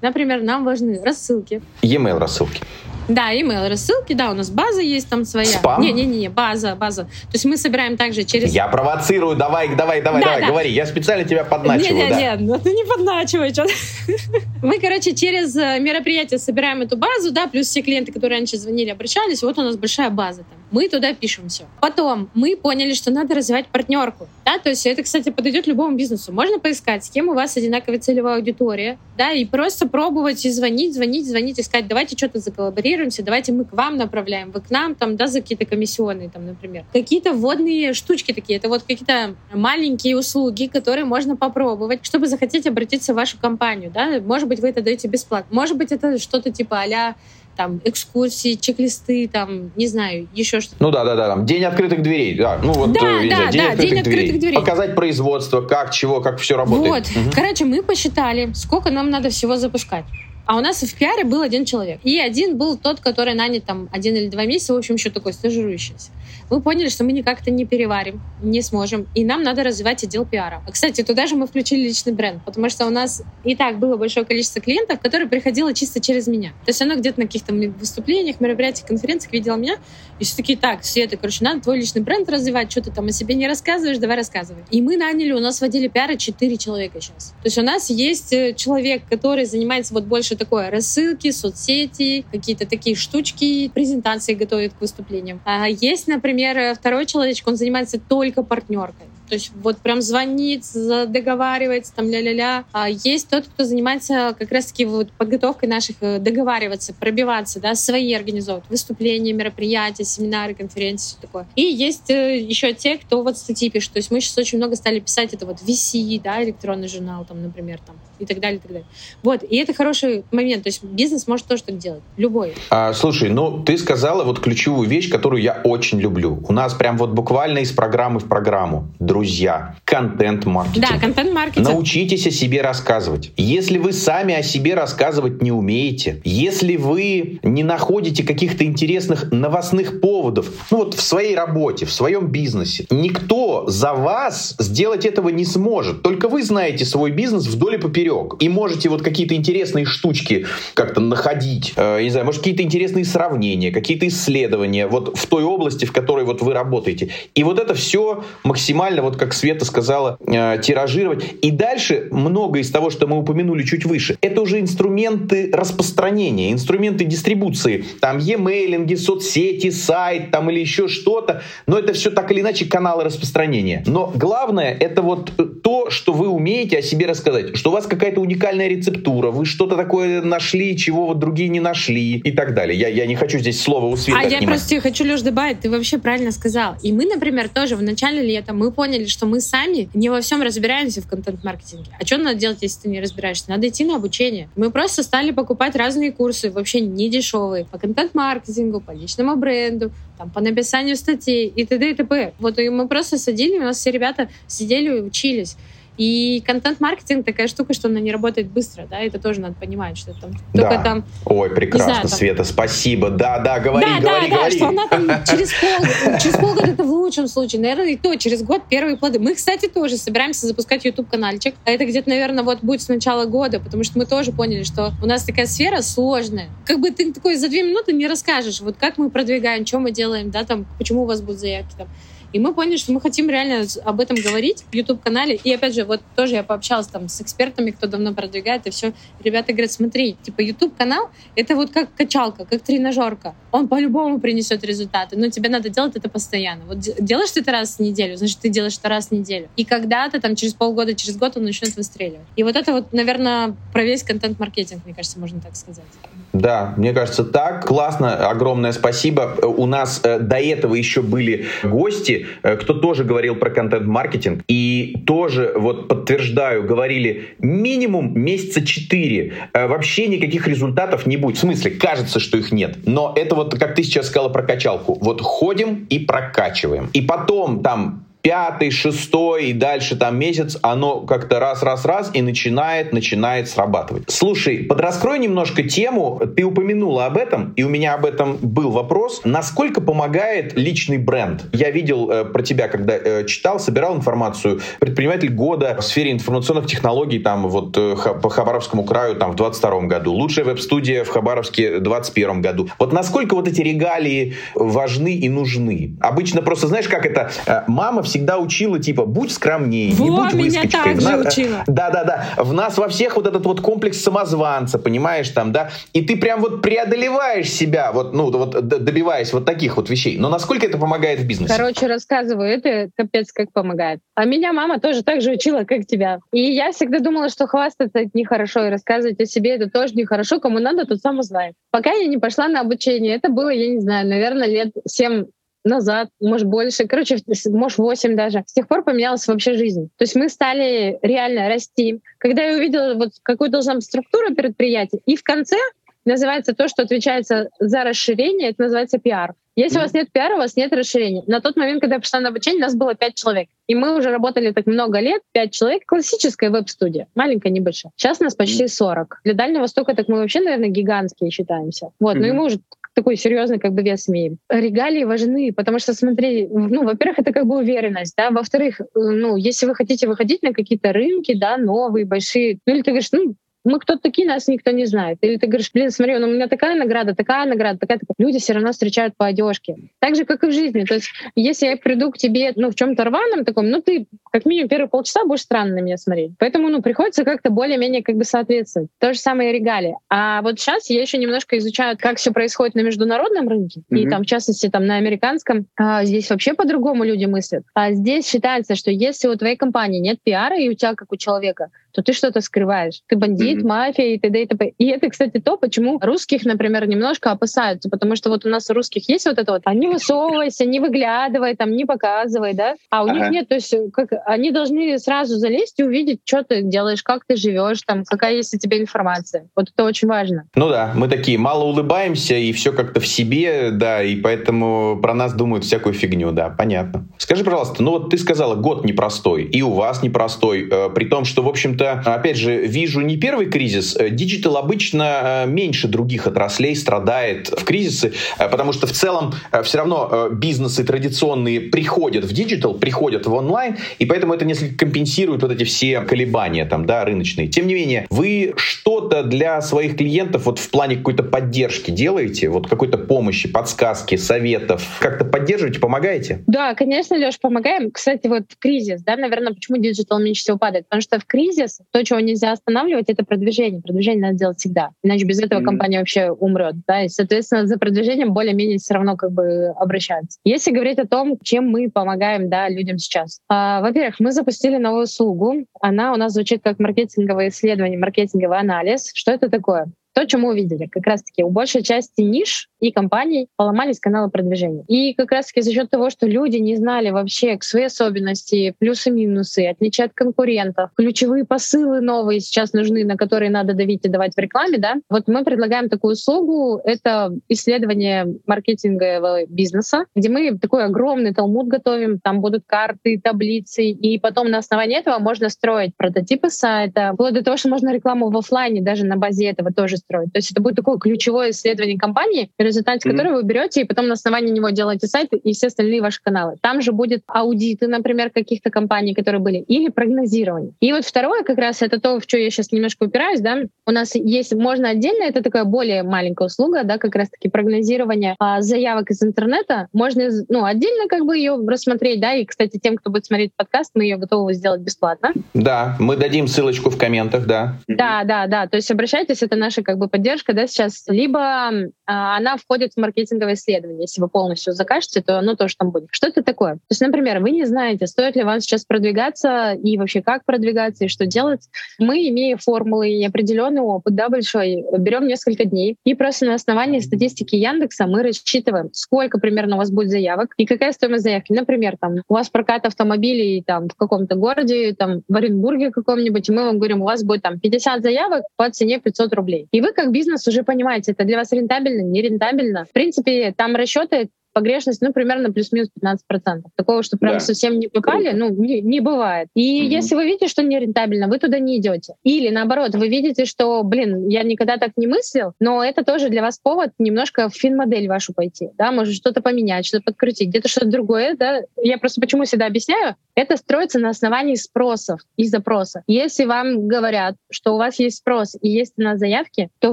Например, нам важны рассылки. E-mail рассылки. Да, email рассылки, да, у нас база есть там своя. Спам? Не-не-не, база, база. То есть мы собираем также через... Я провоцирую, давай, давай, давай, да, давай, да. говори. Я специально тебя подначиваю. Не-не-не, да. ну ты не подначивай, что Мы, короче, через э, мероприятие собираем эту базу, да, плюс все клиенты, которые раньше звонили, обращались, вот у нас большая база там. Мы туда пишем все. Потом мы поняли, что надо развивать партнерку, да, то есть это, кстати, подойдет любому бизнесу. Можно поискать, с кем у вас одинаковая целевая аудитория, да, и просто пробовать и звонить, звонить, звонить, искать, давайте что-то заколлаборируемся, давайте мы к вам направляем, вы к нам, там, да, за какие-то комиссионные, там, например. Какие-то вводные штучки такие, это вот какие-то маленькие услуги, которые можно попробовать, чтобы захотеть обратиться в вашу компанию, да, может быть, вы это даете бесплатно, может быть, это что-то типа а там экскурсии, чек-листы, там, не знаю, еще что-то. Ну да, да, да, там день открытых дверей, да, ну вот да, э, да, день, да, открытых, день дверей. открытых дверей. Показать производство, как, чего, как все работает. Вот, угу. короче, мы посчитали, сколько нам надо всего запускать. А у нас в пиаре был один человек. И один был тот, который нанят там один или два месяца, в общем, еще такой стажирующийся мы поняли, что мы никак это не переварим, не сможем, и нам надо развивать отдел пиара. А, кстати, туда же мы включили личный бренд, потому что у нас и так было большое количество клиентов, которые приходило чисто через меня. То есть оно где-то на каких-то выступлениях, мероприятиях, конференциях видела меня, и все такие, так, Света, короче, надо твой личный бренд развивать, что ты там о себе не рассказываешь, давай рассказывай. И мы наняли, у нас в отделе пиара 4 человека сейчас. То есть у нас есть э, человек, который занимается вот больше такой рассылки, соцсети, какие-то такие штучки, презентации готовит к выступлениям. А есть, например, второй человечек, он занимается только партнеркой. То есть вот прям звонит, договаривается, там ля-ля-ля. А есть тот, кто занимается как раз-таки вот подготовкой наших, э, договариваться, пробиваться, да, свои организовывать, выступления, мероприятия, семинары, конференции, все такое. И есть э, еще те, кто вот статьи пишет. То есть мы сейчас очень много стали писать это вот VC, да, электронный журнал, там, например, там, и так далее, и так далее. Вот, и это хороший момент. То есть бизнес может тоже так делать, любой. А, слушай, ну, ты сказала вот ключевую вещь, которую я очень люблю. У нас прям вот буквально из программы в программу. Друзья, друзья, контент-маркетинг. Да, контент-маркетинг. Научитесь о себе рассказывать. Если вы сами о себе рассказывать не умеете, если вы не находите каких-то интересных новостных поводов, ну вот в своей работе, в своем бизнесе, никто за вас сделать этого не сможет. Только вы знаете свой бизнес вдоль и поперек. И можете вот какие-то интересные штучки как-то находить. Э, не знаю, может, какие-то интересные сравнения, какие-то исследования вот в той области, в которой вот вы работаете. И вот это все максимально вот вот как Света сказала, э, тиражировать. И дальше много из того, что мы упомянули чуть выше, это уже инструменты распространения, инструменты дистрибуции. Там e-мейлинги, соцсети, сайт там или еще что-то. Но это все так или иначе каналы распространения. Но главное это вот то, что вы умеете о себе рассказать. Что у вас какая-то уникальная рецептура, вы что-то такое нашли, чего вот другие не нашли и так далее. Я, я не хочу здесь слово у Светы А отнимать. я просто хочу, Леш, добавить, ты вообще правильно сказал. И мы, например, тоже в начале лета мы поняли, поняли, что мы сами не во всем разбираемся в контент-маркетинге. А что надо делать, если ты не разбираешься? Надо идти на обучение. Мы просто стали покупать разные курсы, вообще не дешевые, по контент-маркетингу, по личному бренду, там, по написанию статей и т.д. и т.п. Вот и мы просто садили, у нас все ребята сидели и учились. И контент-маркетинг такая штука, что она не работает быстро, да, это тоже надо понимать, что там да. только там... Ой, прекрасно, знаю, там... Света, спасибо, да, да, говори, да, говори, да, говори. Да, что она там через полгода, через полгода это в лучшем случае, наверное, и то через год первые плоды. Мы, кстати, тоже собираемся запускать YouTube-канальчик, а это где-то, наверное, вот будет с начала года, потому что мы тоже поняли, что у нас такая сфера сложная. Как бы ты такой за две минуты не расскажешь, вот как мы продвигаем, что мы делаем, да, там, почему у вас будут заявки, там, и мы поняли, что мы хотим реально об этом говорить в YouTube-канале. И опять же, вот тоже я пообщалась там с экспертами, кто давно продвигает, и все. Ребята говорят, смотри, типа YouTube-канал — это вот как качалка, как тренажерка. Он по-любому принесет результаты, но тебе надо делать это постоянно. Вот делаешь ты это раз в неделю, значит, ты делаешь это раз в неделю. И когда-то там через полгода, через год он начнет выстреливать. И вот это вот, наверное, про весь контент-маркетинг, мне кажется, можно так сказать. Да, мне кажется, так. Классно, огромное спасибо. У нас э, до этого еще были гости, э, кто тоже говорил про контент-маркетинг. И тоже, вот подтверждаю, говорили минимум месяца четыре. Э, вообще никаких результатов не будет. В смысле, кажется, что их нет. Но это вот, как ты сейчас сказала про качалку. Вот ходим и прокачиваем. И потом там пятый, шестой и дальше там месяц, оно как-то раз-раз-раз и начинает, начинает срабатывать. Слушай, подраскрой немножко тему, ты упомянула об этом, и у меня об этом был вопрос. Насколько помогает личный бренд? Я видел э, про тебя, когда э, читал, собирал информацию. Предприниматель года в сфере информационных технологий там вот э, по Хабаровскому краю там в 22 году. Лучшая веб-студия в Хабаровске в 21 году. Вот насколько вот эти регалии важны и нужны? Обычно просто, знаешь, как это, э, мама всегда учила, типа, будь скромнее, Во, не будь меня выскочкой. так же учила. Да-да-да. В нас во всех вот этот вот комплекс самозванца, понимаешь, там, да? И ты прям вот преодолеваешь себя, вот, ну, вот добиваясь вот таких вот вещей. Но насколько это помогает в бизнесе? Короче, рассказываю, это капец как помогает. А меня мама тоже так же учила, как тебя. И я всегда думала, что хвастаться это нехорошо, и рассказывать о себе это тоже нехорошо. Кому надо, тот сам узнает. Пока я не пошла на обучение, это было, я не знаю, наверное, лет семь назад, может больше, короче, может 8 даже. С тех пор поменялась вообще жизнь. То есть мы стали реально расти. Когда я увидела, вот какую должна быть структура предприятия, и в конце называется то, что отвечается за расширение, это называется пиар. Если mm-hmm. у вас нет пиара, у вас нет расширения. На тот момент, когда я пришла на обучение, у нас было пять человек. И мы уже работали так много лет, пять человек. Классическая веб-студия, маленькая, небольшая. Сейчас нас почти 40. Для Дальнего Востока так мы вообще, наверное, гигантские считаемся. Вот, mm-hmm. ну и мы уже такой серьезный как бы вес имеем. Регалии важны, потому что, смотри, ну, во-первых, это как бы уверенность, да, во-вторых, э, ну, если вы хотите выходить на какие-то рынки, да, новые, большие, ну, или ты говоришь, ну, мы кто такие, нас никто не знает. Или ты говоришь, блин, смотри, ну, у меня такая награда, такая награда, такая, такая. Люди все равно встречают по одежке. Так же, как и в жизни. То есть, если я приду к тебе, ну, в чем-то рваном таком, ну, ты как минимум первые полчаса будешь странно на меня смотреть. Поэтому, ну, приходится как-то более-менее как бы соответствовать. То же самое и регалии. А вот сейчас я еще немножко изучаю, как все происходит на международном рынке. Mm-hmm. И там, в частности, там на американском. А, здесь вообще по-другому люди мыслят. А здесь считается, что если у твоей компании нет пиара, и у тебя, как у человека, то ты что-то скрываешь. Ты бандит, mm-hmm. мафия и т.д. и т.п. И это, кстати, то, почему русских, например, немножко опасаются, потому что вот у нас у русских есть вот это вот, а не высовывайся, не выглядывай, там, не показывай, да, а у ага. них нет, то есть как, они должны сразу залезть и увидеть, что ты делаешь, как ты живешь, там, какая есть у тебя информация. Вот это очень важно. Ну да, мы такие мало улыбаемся, и все как-то в себе, да, и поэтому про нас думают всякую фигню, да, понятно. Скажи, пожалуйста, ну вот ты сказала, год непростой, и у вас непростой, э, при том, что, в общем-то, опять же, вижу не первый кризис. Digital обычно э, меньше других отраслей страдает в кризисы, э, потому что в целом э, все равно бизнесы традиционные приходят в digital, приходят в онлайн, и поэтому это несколько компенсирует вот эти все колебания там, да, рыночные. Тем не менее, вы что-то для своих клиентов вот в плане какой-то поддержки делаете, вот какой-то помощи, подсказки, советов, как-то поддерживаете, помогаете? Да, конечно, Леш, помогаем. Кстати, вот кризис, да, наверное, почему digital меньше всего падает? Потому что в кризис. То, чего нельзя останавливать, это продвижение. Продвижение надо делать всегда. Иначе без этого mm-hmm. компания вообще умрет. Да? И, соответственно, за продвижением более-менее все равно как бы обращаются. Если говорить о том, чем мы помогаем да, людям сейчас. А, во-первых, мы запустили новую услугу. Она у нас звучит как маркетинговое исследование, маркетинговый анализ. Что это такое? То, что мы увидели, как раз-таки у большей части ниш и компаний поломались каналы продвижения. И как раз-таки за счет того, что люди не знали вообще свои особенности, плюсы-минусы, отличия от конкурентов, ключевые посылы новые сейчас нужны, на которые надо давить и давать в рекламе, да, вот мы предлагаем такую услугу, это исследование маркетингового бизнеса, где мы такой огромный талмуд готовим, там будут карты, таблицы, и потом на основании этого можно строить прототипы сайта, вплоть до того, что можно рекламу в офлайне даже на базе этого тоже строить. То есть это будет такое ключевое исследование компании, результате mm-hmm. которого вы берете и потом на основании него делаете сайт и все остальные ваши каналы. Там же будет аудиты, например, каких-то компаний, которые были, или прогнозирование. И вот второе как раз это то, в что я сейчас немножко упираюсь, да, у нас есть, можно отдельно, это такая более маленькая услуга, да, как раз-таки прогнозирование а, заявок из интернета. Можно, ну, отдельно как бы ее рассмотреть, да, и, кстати, тем, кто будет смотреть подкаст, мы ее готовы сделать бесплатно. Да, мы дадим ссылочку в комментах, да. Да, да, да, то есть обращайтесь, это наша как бы поддержка, да, сейчас, либо а, она входит в маркетинговое исследование. Если вы полностью закажете, то оно тоже там будет. Что это такое? То есть, например, вы не знаете, стоит ли вам сейчас продвигаться и вообще как продвигаться и что делать. Мы, имея формулы и определенный опыт, да, большой, берем несколько дней и просто на основании статистики Яндекса мы рассчитываем, сколько примерно у вас будет заявок и какая стоимость заявки. Например, там у вас прокат автомобилей там в каком-то городе, там в Оренбурге каком-нибудь, и мы вам говорим, у вас будет там 50 заявок по цене 500 рублей. И вы как бизнес уже понимаете, это для вас рентабельно, не рентабельно. В принципе, там расчеты погрешность, ну, примерно плюс-минус 15%. Такого, что прям да. совсем не попали, Круто. ну, не, не бывает. И угу. если вы видите, что нерентабельно, вы туда не идете. Или наоборот, вы видите, что, блин, я никогда так не мыслил, но это тоже для вас повод немножко в фин-модель вашу пойти, да, может что-то поменять, что-то подкрутить, где-то что-то другое, да. Я просто почему всегда объясняю, это строится на основании спросов и запроса. Если вам говорят, что у вас есть спрос и есть на заявки, то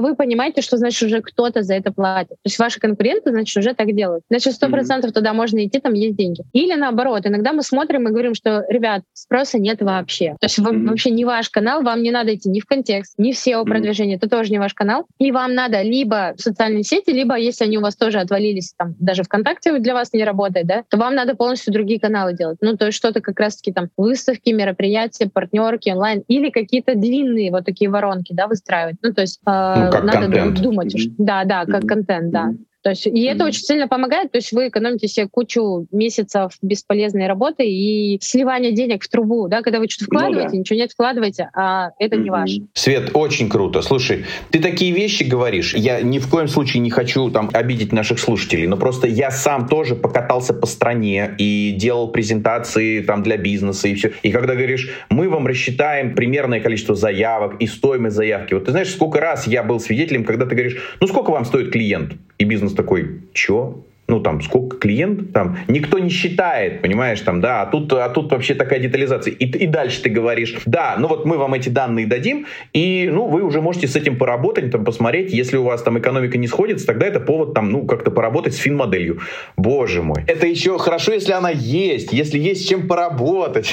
вы понимаете, что значит уже кто-то за это платит. То есть ваши конкуренты, значит, уже так делают. Значит, Значит, сто процентов туда можно идти, там есть деньги. Или наоборот, иногда мы смотрим и говорим, что, ребят, спроса нет вообще. То есть mm-hmm. вообще не ваш канал, вам не надо идти ни в контекст, ни в SEO-продвижение, это тоже не ваш канал. И вам надо либо в социальные сети, либо если они у вас тоже отвалились, там, даже ВКонтакте для вас не работает, да, то вам надо полностью другие каналы делать. Ну, то есть что-то как раз-таки там выставки, мероприятия, партнерки, онлайн, или какие-то длинные вот такие воронки, да, выстраивать. Ну, то есть э, ну, надо контент. думать. Да, да, как mm-hmm. контент, да. То есть, и это очень сильно помогает, то есть вы экономите себе кучу месяцев бесполезной работы и сливания денег в трубу, да, когда вы что-то вкладываете, ну, да. ничего нет вкладываете, а это mm-hmm. не ваше. Свет, очень круто. Слушай, ты такие вещи говоришь, я ни в коем случае не хочу там обидеть наших слушателей, но просто я сам тоже покатался по стране и делал презентации там для бизнеса и все. И когда говоришь, мы вам рассчитаем примерное количество заявок и стоимость заявки, вот ты знаешь, сколько раз я был свидетелем, когда ты говоришь, ну сколько вам стоит клиент? И бизнес такой, чё? ну там сколько клиент, там никто не считает, понимаешь, там, да, а тут, а тут вообще такая детализация. И, и дальше ты говоришь, да, ну вот мы вам эти данные дадим, и, ну, вы уже можете с этим поработать, там, посмотреть, если у вас там экономика не сходится, тогда это повод там, ну, как-то поработать с фин-моделью. Боже мой. Это еще хорошо, если она есть, если есть с чем поработать.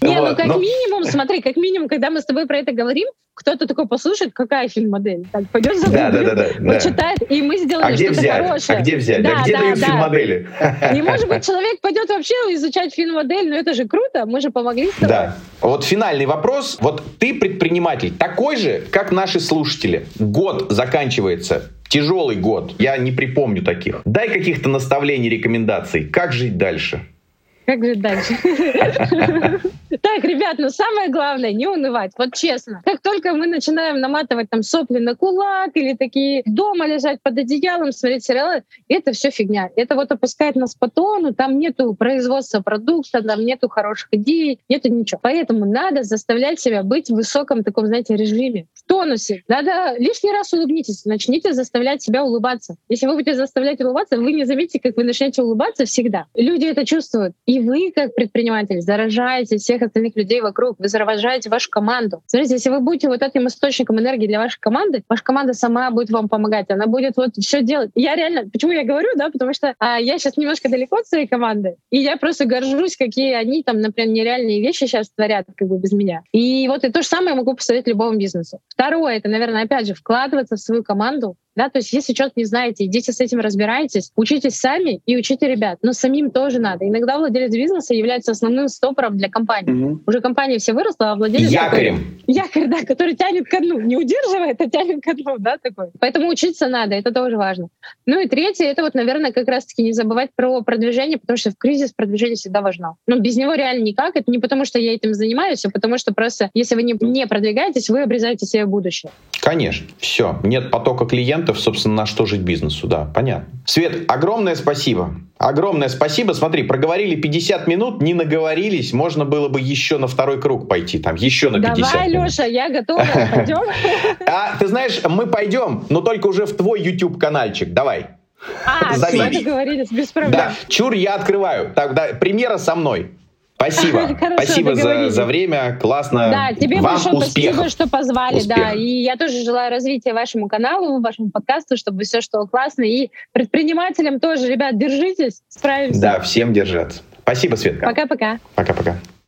Не, ну как минимум, смотри, как минимум, когда мы с тобой про это говорим, кто-то такой послушает, какая фильм-модель. Так, пойдет за да, да, да, почитает, и мы сделаем а что-то хорошее. А где взять? Да, да где да, дают да. фильм-модели? Не может быть, человек пойдет вообще изучать фильм-модель, но это же круто, мы же помогли с Да. Вот финальный вопрос. Вот ты предприниматель такой же, как наши слушатели. Год заканчивается. Тяжелый год. Я не припомню таких. Дай каких-то наставлений, рекомендаций. Как жить дальше? Как жить дальше? Так, ребят, ну самое главное, не унывать. Вот честно. Как только мы начинаем наматывать там сопли на кулак или такие дома лежать под одеялом, смотреть сериалы, это все фигня. Это вот опускает нас по тону, там нету производства продукта, там нету хороших идей, нету ничего. Поэтому надо заставлять себя быть в высоком таком, знаете, режиме, в тонусе. Надо лишний раз улыбнитесь, начните заставлять себя улыбаться. Если вы будете заставлять улыбаться, вы не заметите, как вы начнете улыбаться всегда. Люди это чувствуют. И вы, как предприниматель, заражаете всех остальных людей вокруг, вы заражаете вашу команду. Смотрите, если вы будете вот этим источником энергии для вашей команды, ваша команда сама будет вам помогать, она будет вот все делать. Я реально, почему я говорю, да, потому что а, я сейчас немножко далеко от своей команды, и я просто горжусь, какие они там, например, нереальные вещи сейчас творят как бы без меня. И вот и то же самое могу посоветовать любому бизнесу. Второе, это, наверное, опять же, вкладываться в свою команду, да, то есть если что-то не знаете, идите с этим разбирайтесь, учитесь сами и учите ребят. Но самим тоже надо. Иногда владелец бизнеса является основным стопором для компании. Угу. Уже компания все выросла, а владелец... Якорем. Такой, якорь, да, который тянет ко дну. Не удерживает, а тянет ко дну, да, такой. Поэтому учиться надо, это тоже важно. Ну и третье, это вот, наверное, как раз-таки не забывать про продвижение, потому что в кризис продвижение всегда важно. Но без него реально никак. Это не потому, что я этим занимаюсь, а потому что просто, если вы не, не продвигаетесь, вы обрезаете себе будущее. Конечно. Все. Нет потока клиентов, клиентов, собственно, на что жить бизнесу, да, понятно. Свет, огромное спасибо. Огромное спасибо. Смотри, проговорили 50 минут, не наговорились. Можно было бы еще на второй круг пойти, там, еще на 50 Давай, минут. Леша, я готова. Пойдем? А, ты знаешь, мы пойдем, но только уже в твой YouTube-канальчик. Давай. А, Зови. все договорились, без проблем. Да, чур, я открываю. Тогда премьера со мной. Спасибо. Хорошо, спасибо за, за время. Классно. Да, тебе Вам большое успехов. спасибо, что позвали. Успех. Да, и я тоже желаю развития вашему каналу, вашему подкасту, чтобы все шло классно. И предпринимателям тоже, ребят, держитесь, справимся. Да, всем держаться. Спасибо, Светка. Пока-пока. Пока-пока.